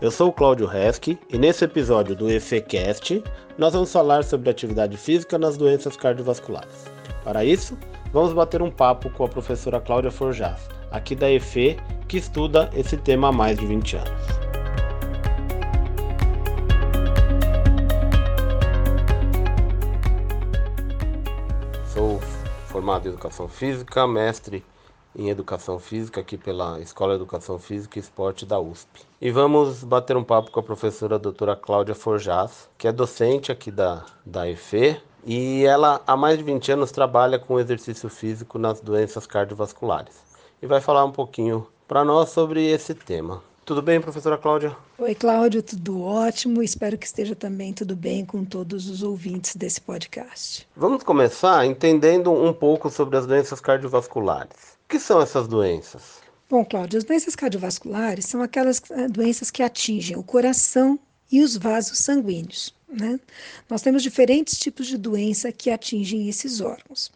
Eu sou o Cláudio Resch e nesse episódio do EFECast nós vamos falar sobre atividade física nas doenças cardiovasculares. Para isso, vamos bater um papo com a professora Cláudia Forjas, aqui da EFE, que estuda esse tema há mais de 20 anos. Sou formado em Educação Física, mestre em Educação Física aqui pela Escola de Educação Física e Esporte da USP. E vamos bater um papo com a professora doutora Cláudia Forjas, que é docente aqui da, da EFE, e ela há mais de 20 anos trabalha com exercício físico nas doenças cardiovasculares. E vai falar um pouquinho para nós sobre esse tema. Tudo bem, professora Cláudia? Oi, Cláudio, tudo ótimo. Espero que esteja também tudo bem com todos os ouvintes desse podcast. Vamos começar entendendo um pouco sobre as doenças cardiovasculares. O que são essas doenças? Bom, Cláudio, as doenças cardiovasculares são aquelas eh, doenças que atingem o coração e os vasos sanguíneos. Né? Nós temos diferentes tipos de doença que atingem esses órgãos.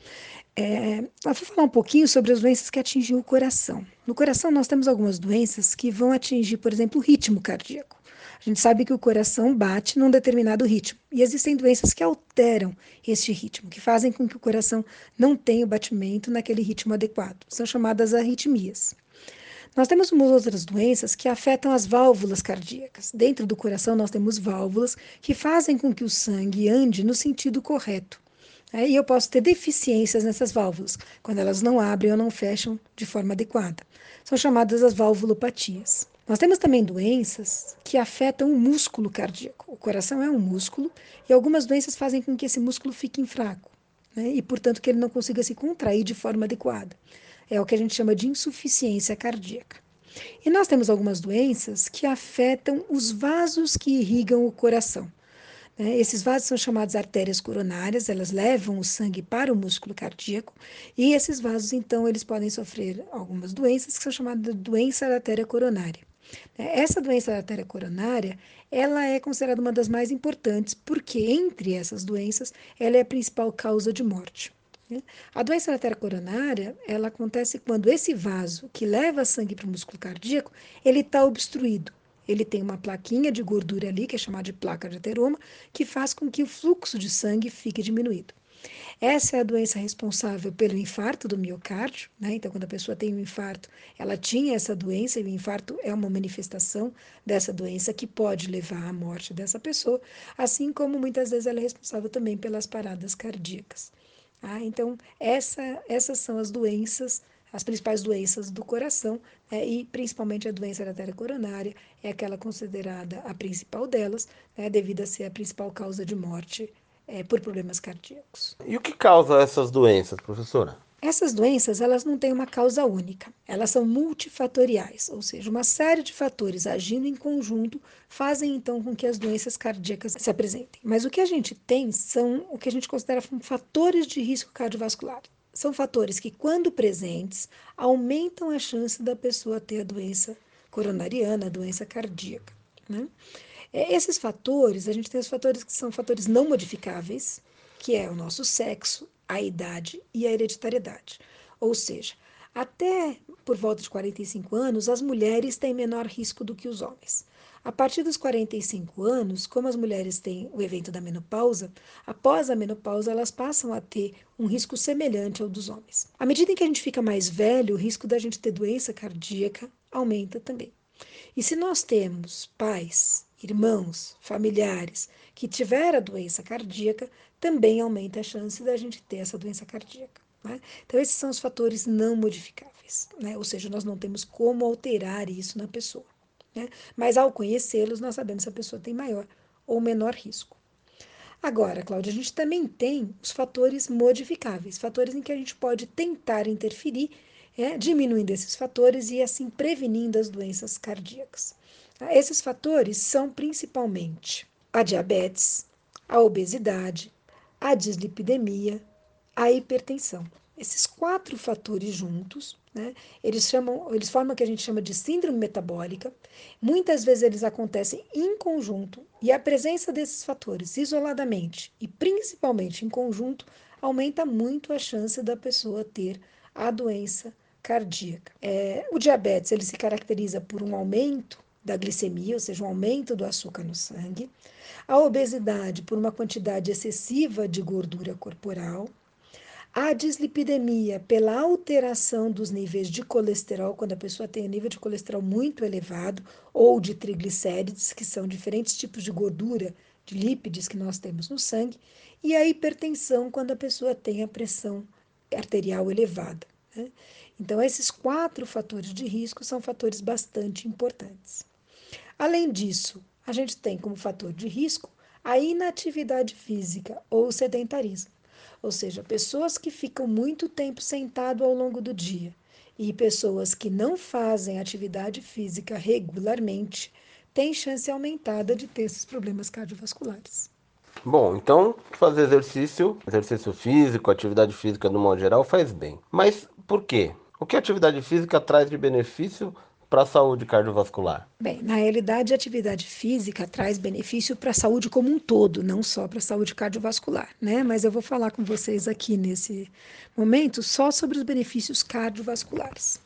É, eu vou falar um pouquinho sobre as doenças que atingem o coração. No coração, nós temos algumas doenças que vão atingir, por exemplo, o ritmo cardíaco. A gente sabe que o coração bate num determinado ritmo. E existem doenças que alteram este ritmo, que fazem com que o coração não tenha o batimento naquele ritmo adequado. São chamadas arritmias. Nós temos umas outras doenças que afetam as válvulas cardíacas. Dentro do coração, nós temos válvulas que fazem com que o sangue ande no sentido correto. É, e eu posso ter deficiências nessas válvulas, quando elas não abrem ou não fecham de forma adequada. São chamadas as valvulopatias. Nós temos também doenças que afetam o músculo cardíaco. O coração é um músculo e algumas doenças fazem com que esse músculo fique fraco né? e, portanto, que ele não consiga se contrair de forma adequada. É o que a gente chama de insuficiência cardíaca. E nós temos algumas doenças que afetam os vasos que irrigam o coração. Né? Esses vasos são chamados artérias coronárias, elas levam o sangue para o músculo cardíaco, e esses vasos, então, eles podem sofrer algumas doenças que são chamadas de doença da artéria coronária. Né? Essa doença da artéria coronária, ela é considerada uma das mais importantes, porque entre essas doenças, ela é a principal causa de morte. Né? A doença da artéria coronária, ela acontece quando esse vaso que leva sangue para o músculo cardíaco, ele está obstruído. Ele tem uma plaquinha de gordura ali, que é chamada de placa de ateroma, que faz com que o fluxo de sangue fique diminuído. Essa é a doença responsável pelo infarto do miocárdio, né? Então, quando a pessoa tem um infarto, ela tinha essa doença, e o infarto é uma manifestação dessa doença que pode levar à morte dessa pessoa, assim como muitas vezes ela é responsável também pelas paradas cardíacas. Ah, então, essa, essas são as doenças as principais doenças do coração né, e principalmente a doença da artéria coronária é aquela considerada a principal delas, né, devido a ser a principal causa de morte é, por problemas cardíacos. E o que causa essas doenças, professora? Essas doenças, elas não têm uma causa única, elas são multifatoriais, ou seja, uma série de fatores agindo em conjunto fazem então com que as doenças cardíacas se apresentem. Mas o que a gente tem são o que a gente considera fatores de risco cardiovascular. São fatores que, quando presentes, aumentam a chance da pessoa ter a doença coronariana, a doença cardíaca. Né? É, esses fatores, a gente tem os fatores que são fatores não modificáveis, que é o nosso sexo, a idade e a hereditariedade. Ou seja, até por volta de 45 anos, as mulheres têm menor risco do que os homens. A partir dos 45 anos, como as mulheres têm o evento da menopausa, após a menopausa elas passam a ter um risco semelhante ao dos homens. À medida em que a gente fica mais velho, o risco da gente ter doença cardíaca aumenta também. E se nós temos pais, irmãos, familiares que tiveram a doença cardíaca, também aumenta a chance da gente ter essa doença cardíaca. Né? Então, esses são os fatores não modificáveis, né? ou seja, nós não temos como alterar isso na pessoa. Né? Mas ao conhecê-los, nós sabemos se a pessoa tem maior ou menor risco. Agora, Cláudia, a gente também tem os fatores modificáveis, fatores em que a gente pode tentar interferir, é, diminuindo esses fatores e assim prevenindo as doenças cardíacas. Esses fatores são principalmente a diabetes, a obesidade, a dislipidemia, a hipertensão. Esses quatro fatores juntos, né, eles chamam, eles formam o que a gente chama de síndrome metabólica. Muitas vezes eles acontecem em conjunto e a presença desses fatores isoladamente e principalmente em conjunto aumenta muito a chance da pessoa ter a doença cardíaca. É, o diabetes ele se caracteriza por um aumento da glicemia, ou seja, um aumento do açúcar no sangue, a obesidade por uma quantidade excessiva de gordura corporal, a dislipidemia pela alteração dos níveis de colesterol, quando a pessoa tem um nível de colesterol muito elevado, ou de triglicérides, que são diferentes tipos de gordura, de lípides que nós temos no sangue, e a hipertensão, quando a pessoa tem a pressão arterial elevada. Né? Então, esses quatro fatores de risco são fatores bastante importantes. Além disso, a gente tem como fator de risco a inatividade física ou sedentarismo ou seja, pessoas que ficam muito tempo sentado ao longo do dia e pessoas que não fazem atividade física regularmente têm chance aumentada de ter esses problemas cardiovasculares. Bom, então fazer exercício, exercício físico, atividade física no modo geral faz bem. Mas por quê? O que a atividade física traz de benefício para a saúde cardiovascular? Bem, na realidade, a atividade física traz benefício para a saúde como um todo, não só para a saúde cardiovascular, né? Mas eu vou falar com vocês aqui nesse momento só sobre os benefícios cardiovasculares.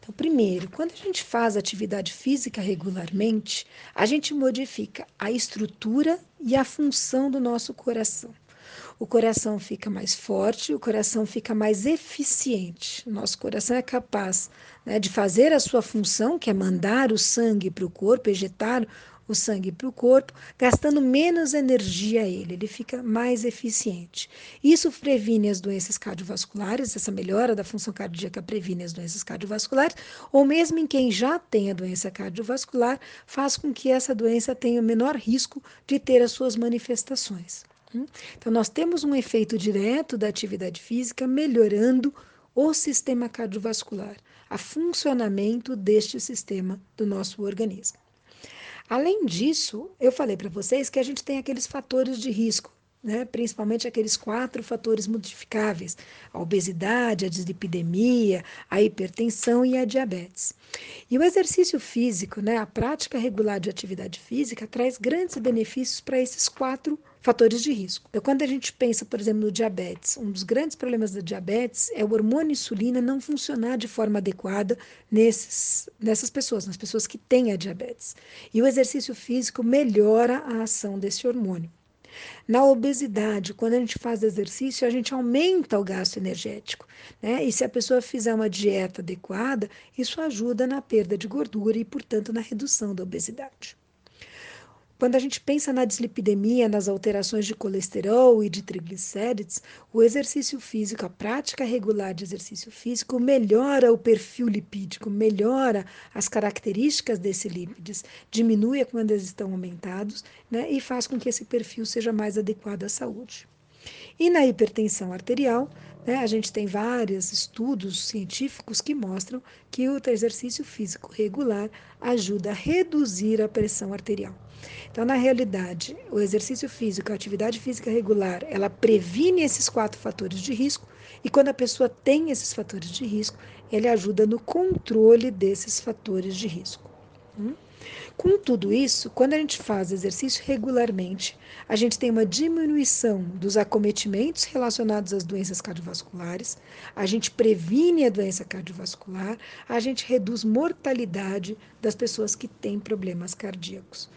Então, primeiro, quando a gente faz atividade física regularmente, a gente modifica a estrutura e a função do nosso coração o coração fica mais forte, o coração fica mais eficiente. Nosso coração é capaz né, de fazer a sua função, que é mandar o sangue para o corpo, ejetar o sangue para o corpo, gastando menos energia a ele, ele fica mais eficiente. Isso previne as doenças cardiovasculares, essa melhora da função cardíaca previne as doenças cardiovasculares, ou mesmo em quem já tem a doença cardiovascular, faz com que essa doença tenha o menor risco de ter as suas manifestações. Então, nós temos um efeito direto da atividade física melhorando o sistema cardiovascular, a funcionamento deste sistema do nosso organismo. Além disso, eu falei para vocês que a gente tem aqueles fatores de risco, né? principalmente aqueles quatro fatores modificáveis: a obesidade, a dislipidemia, a hipertensão e a diabetes. E o exercício físico, né? a prática regular de atividade física, traz grandes benefícios para esses quatro fatores de risco. Então, quando a gente pensa, por exemplo, no diabetes, um dos grandes problemas da diabetes é o hormônio insulina não funcionar de forma adequada nesses, nessas pessoas, nas pessoas que têm a diabetes. E o exercício físico melhora a ação desse hormônio. Na obesidade, quando a gente faz exercício, a gente aumenta o gasto energético. Né? E se a pessoa fizer uma dieta adequada, isso ajuda na perda de gordura e, portanto, na redução da obesidade. Quando a gente pensa na dislipidemia, nas alterações de colesterol e de triglicérides, o exercício físico, a prática regular de exercício físico, melhora o perfil lipídico, melhora as características desses lípides, diminui quando eles estão aumentados né, e faz com que esse perfil seja mais adequado à saúde. E na hipertensão arterial, né, a gente tem vários estudos científicos que mostram que o exercício físico regular ajuda a reduzir a pressão arterial. Então, na realidade, o exercício físico, a atividade física regular, ela previne esses quatro fatores de risco e quando a pessoa tem esses fatores de risco, ele ajuda no controle desses fatores de risco. Hum? Com tudo isso, quando a gente faz exercício regularmente, a gente tem uma diminuição dos acometimentos relacionados às doenças cardiovasculares, a gente previne a doença cardiovascular, a gente reduz mortalidade das pessoas que têm problemas cardíacos.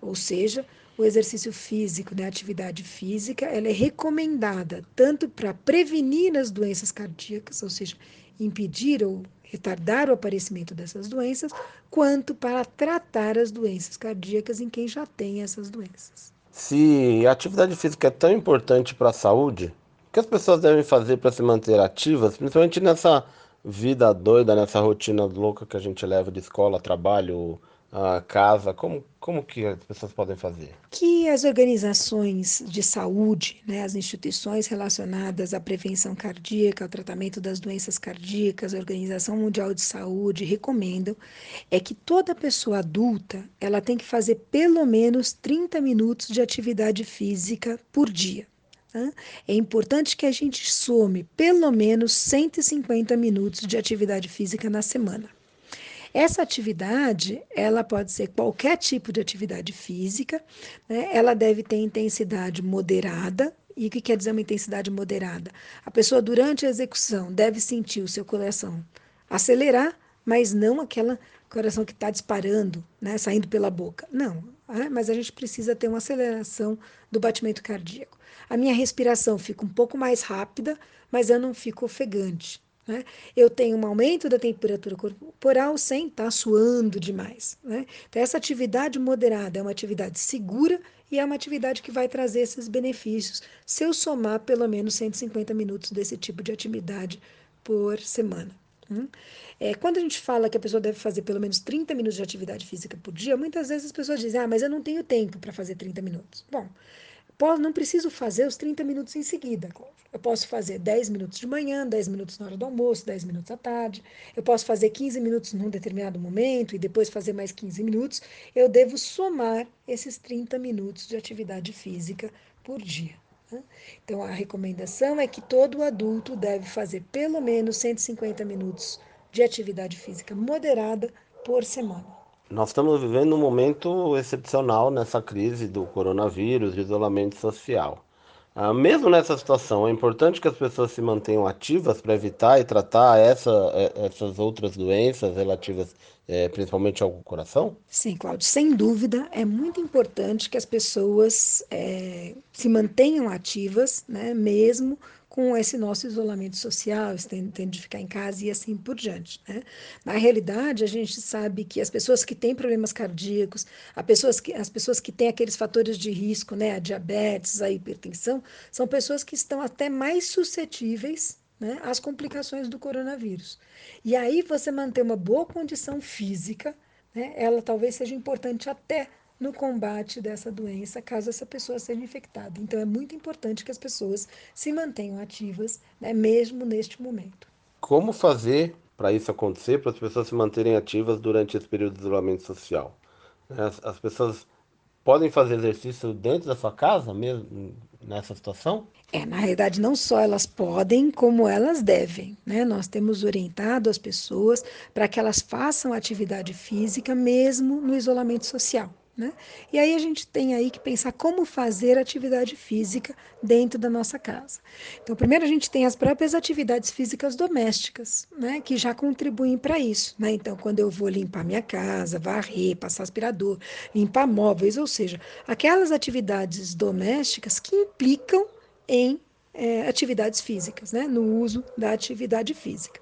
Ou seja, o exercício físico, né, a atividade física, ela é recomendada tanto para prevenir as doenças cardíacas, ou seja, impedir ou retardar o aparecimento dessas doenças, quanto para tratar as doenças cardíacas em quem já tem essas doenças. Se a atividade física é tão importante para a saúde, o que as pessoas devem fazer para se manter ativas, principalmente nessa vida doida, nessa rotina louca que a gente leva de escola, trabalho, a casa? Como, como que as pessoas podem fazer? Que as organizações de saúde, né, as instituições relacionadas à prevenção cardíaca, ao tratamento das doenças cardíacas, a Organização Mundial de Saúde recomendam é que toda pessoa adulta ela tem que fazer pelo menos 30 minutos de atividade física por dia. Tá? É importante que a gente some pelo menos 150 minutos de atividade física na semana. Essa atividade, ela pode ser qualquer tipo de atividade física, né? ela deve ter intensidade moderada. E o que quer dizer uma intensidade moderada? A pessoa, durante a execução, deve sentir o seu coração acelerar, mas não aquela coração que está disparando, né, saindo pela boca. Não, é, mas a gente precisa ter uma aceleração do batimento cardíaco. A minha respiração fica um pouco mais rápida, mas eu não fico ofegante. Né? Eu tenho um aumento da temperatura corporal sem estar tá suando demais. Né? Então, essa atividade moderada é uma atividade segura e é uma atividade que vai trazer esses benefícios se eu somar pelo menos 150 minutos desse tipo de atividade por semana. Hum? É, quando a gente fala que a pessoa deve fazer pelo menos 30 minutos de atividade física por dia, muitas vezes as pessoas dizem, ah, mas eu não tenho tempo para fazer 30 minutos. Bom, não preciso fazer os 30 minutos em seguida, Eu posso fazer 10 minutos de manhã, 10 minutos na hora do almoço, 10 minutos à tarde. Eu posso fazer 15 minutos num determinado momento e depois fazer mais 15 minutos. Eu devo somar esses 30 minutos de atividade física por dia. Né? Então, a recomendação é que todo adulto deve fazer pelo menos 150 minutos de atividade física moderada por semana. Nós estamos vivendo um momento excepcional nessa crise do coronavírus, de isolamento social. Ah, mesmo nessa situação, é importante que as pessoas se mantenham ativas para evitar e tratar essa, é, essas outras doenças relativas é, principalmente ao coração? Sim, Cláudio, sem dúvida é muito importante que as pessoas é, se mantenham ativas, né, mesmo com esse nosso isolamento social, tendo de ficar em casa e assim por diante. Né? Na realidade, a gente sabe que as pessoas que têm problemas cardíacos, as pessoas que, as pessoas que têm aqueles fatores de risco, né, a diabetes, a hipertensão, são pessoas que estão até mais suscetíveis né, às complicações do coronavírus. E aí você manter uma boa condição física, né, ela talvez seja importante até no combate dessa doença, caso essa pessoa seja infectada. Então, é muito importante que as pessoas se mantenham ativas, né, mesmo neste momento. Como fazer para isso acontecer, para as pessoas se manterem ativas durante esse período de isolamento social? As, as pessoas podem fazer exercício dentro da sua casa, mesmo nessa situação? É, na realidade, não só elas podem, como elas devem. Né? Nós temos orientado as pessoas para que elas façam atividade física mesmo no isolamento social. Né? E aí a gente tem aí que pensar como fazer atividade física dentro da nossa casa. Então, primeiro a gente tem as próprias atividades físicas domésticas, né, que já contribuem para isso. Né? Então, quando eu vou limpar minha casa, varrer, passar aspirador, limpar móveis, ou seja, aquelas atividades domésticas que implicam em é, atividades físicas, né, no uso da atividade física.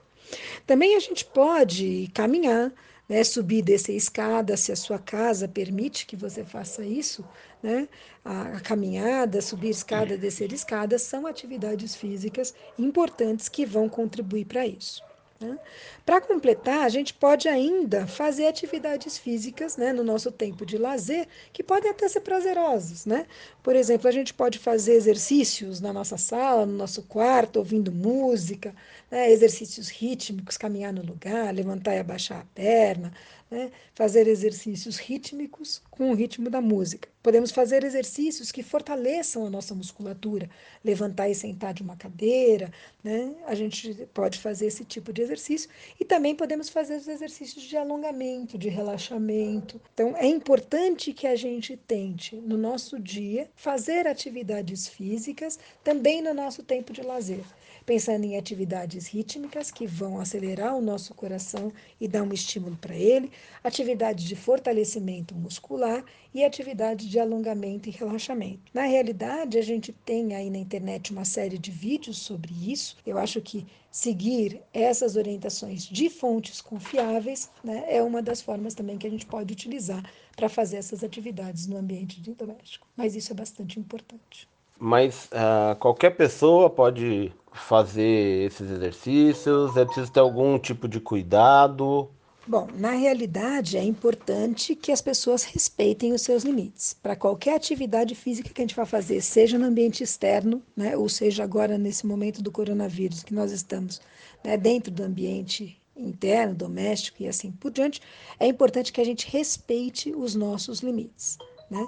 Também a gente pode caminhar, né, subir e descer escada, se a sua casa permite que você faça isso, né, a, a caminhada, subir escada, descer escada, são atividades físicas importantes que vão contribuir para isso. Né? Para completar, a gente pode ainda fazer atividades físicas né, no nosso tempo de lazer que podem até ser prazerosas. Né? Por exemplo, a gente pode fazer exercícios na nossa sala, no nosso quarto, ouvindo música, né, exercícios rítmicos, caminhar no lugar, levantar e abaixar a perna, né? fazer exercícios rítmicos com o ritmo da música. Podemos fazer exercícios que fortaleçam a nossa musculatura, levantar e sentar de uma cadeira, né? a gente pode fazer esse tipo de exercício e também podemos fazer os exercícios de alongamento, de relaxamento. Então, é importante que a gente tente, no nosso dia, fazer atividades físicas também no nosso tempo de lazer pensando em atividades rítmicas que vão acelerar o nosso coração e dar um estímulo para ele, atividades de fortalecimento muscular e atividades de alongamento e relaxamento. Na realidade, a gente tem aí na internet uma série de vídeos sobre isso. Eu acho que seguir essas orientações de fontes confiáveis né, é uma das formas também que a gente pode utilizar para fazer essas atividades no ambiente doméstico. Mas isso é bastante importante. Mas uh, qualquer pessoa pode fazer esses exercícios? É preciso ter algum tipo de cuidado? Bom, na realidade é importante que as pessoas respeitem os seus limites. Para qualquer atividade física que a gente vá fazer, seja no ambiente externo, né, ou seja agora nesse momento do coronavírus que nós estamos né, dentro do ambiente interno, doméstico e assim por diante, é importante que a gente respeite os nossos limites. Né?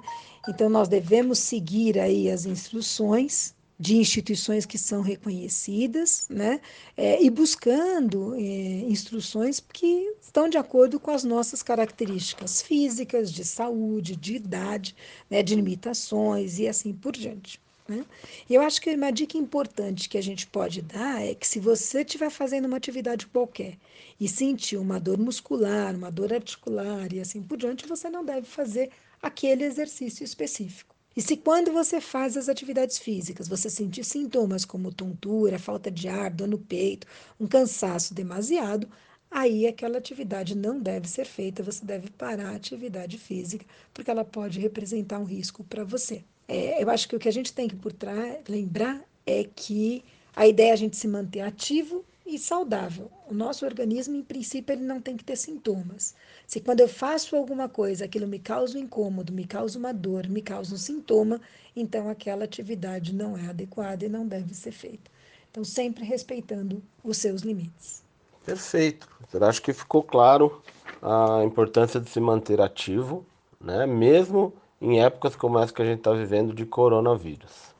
Então nós devemos seguir aí as instruções de instituições que são reconhecidas, né? É, e buscando é, instruções que estão de acordo com as nossas características físicas, de saúde, de idade, né? de limitações e assim por diante. Né? E eu acho que uma dica importante que a gente pode dar é que se você estiver fazendo uma atividade qualquer e sentir uma dor muscular, uma dor articular e assim por diante, você não deve fazer aquele exercício específico. E se quando você faz as atividades físicas você sentir sintomas como tontura, falta de ar, dor no peito, um cansaço demasiado, aí aquela atividade não deve ser feita, você deve parar a atividade física, porque ela pode representar um risco para você. É, eu acho que o que a gente tem que por trás, lembrar é que a ideia é a gente se manter ativo e saudável. O nosso organismo, em princípio, ele não tem que ter sintomas. Se quando eu faço alguma coisa, aquilo me causa um incômodo, me causa uma dor, me causa um sintoma, então aquela atividade não é adequada e não deve ser feita. Então, sempre respeitando os seus limites. Perfeito. Eu acho que ficou claro a importância de se manter ativo, né? mesmo em épocas como essa que a gente está vivendo de coronavírus,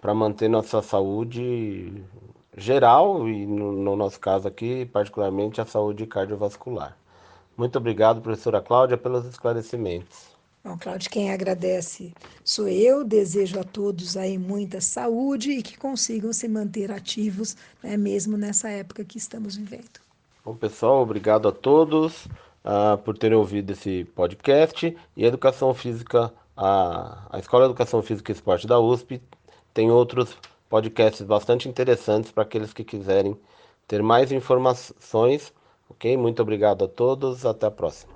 para manter nossa saúde geral e, no, no, nosso caso aqui, particularmente, a saúde cardiovascular. Muito obrigado, professora Cláudia, pelos esclarecimentos. Bom, Cláudia, quem agradece sou eu. Desejo a todos aí muita saúde e que consigam se manter ativos, né, mesmo nessa época que estamos vivendo. Bom, pessoal, obrigado a todos uh, por terem ouvido esse podcast. E a Educação Física, a, a Escola de Educação Física e Esporte da USP tem outros podcasts bastante interessantes para aqueles que quiserem ter mais informações. Ok? Muito obrigado a todos. Até a próxima.